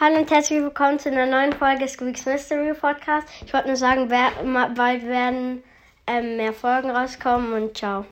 Hallo und herzlich willkommen zu einer neuen Folge Squeaks Mystery Podcast. Ich wollte nur sagen, wer, bald werden ähm, mehr Folgen rauskommen und ciao.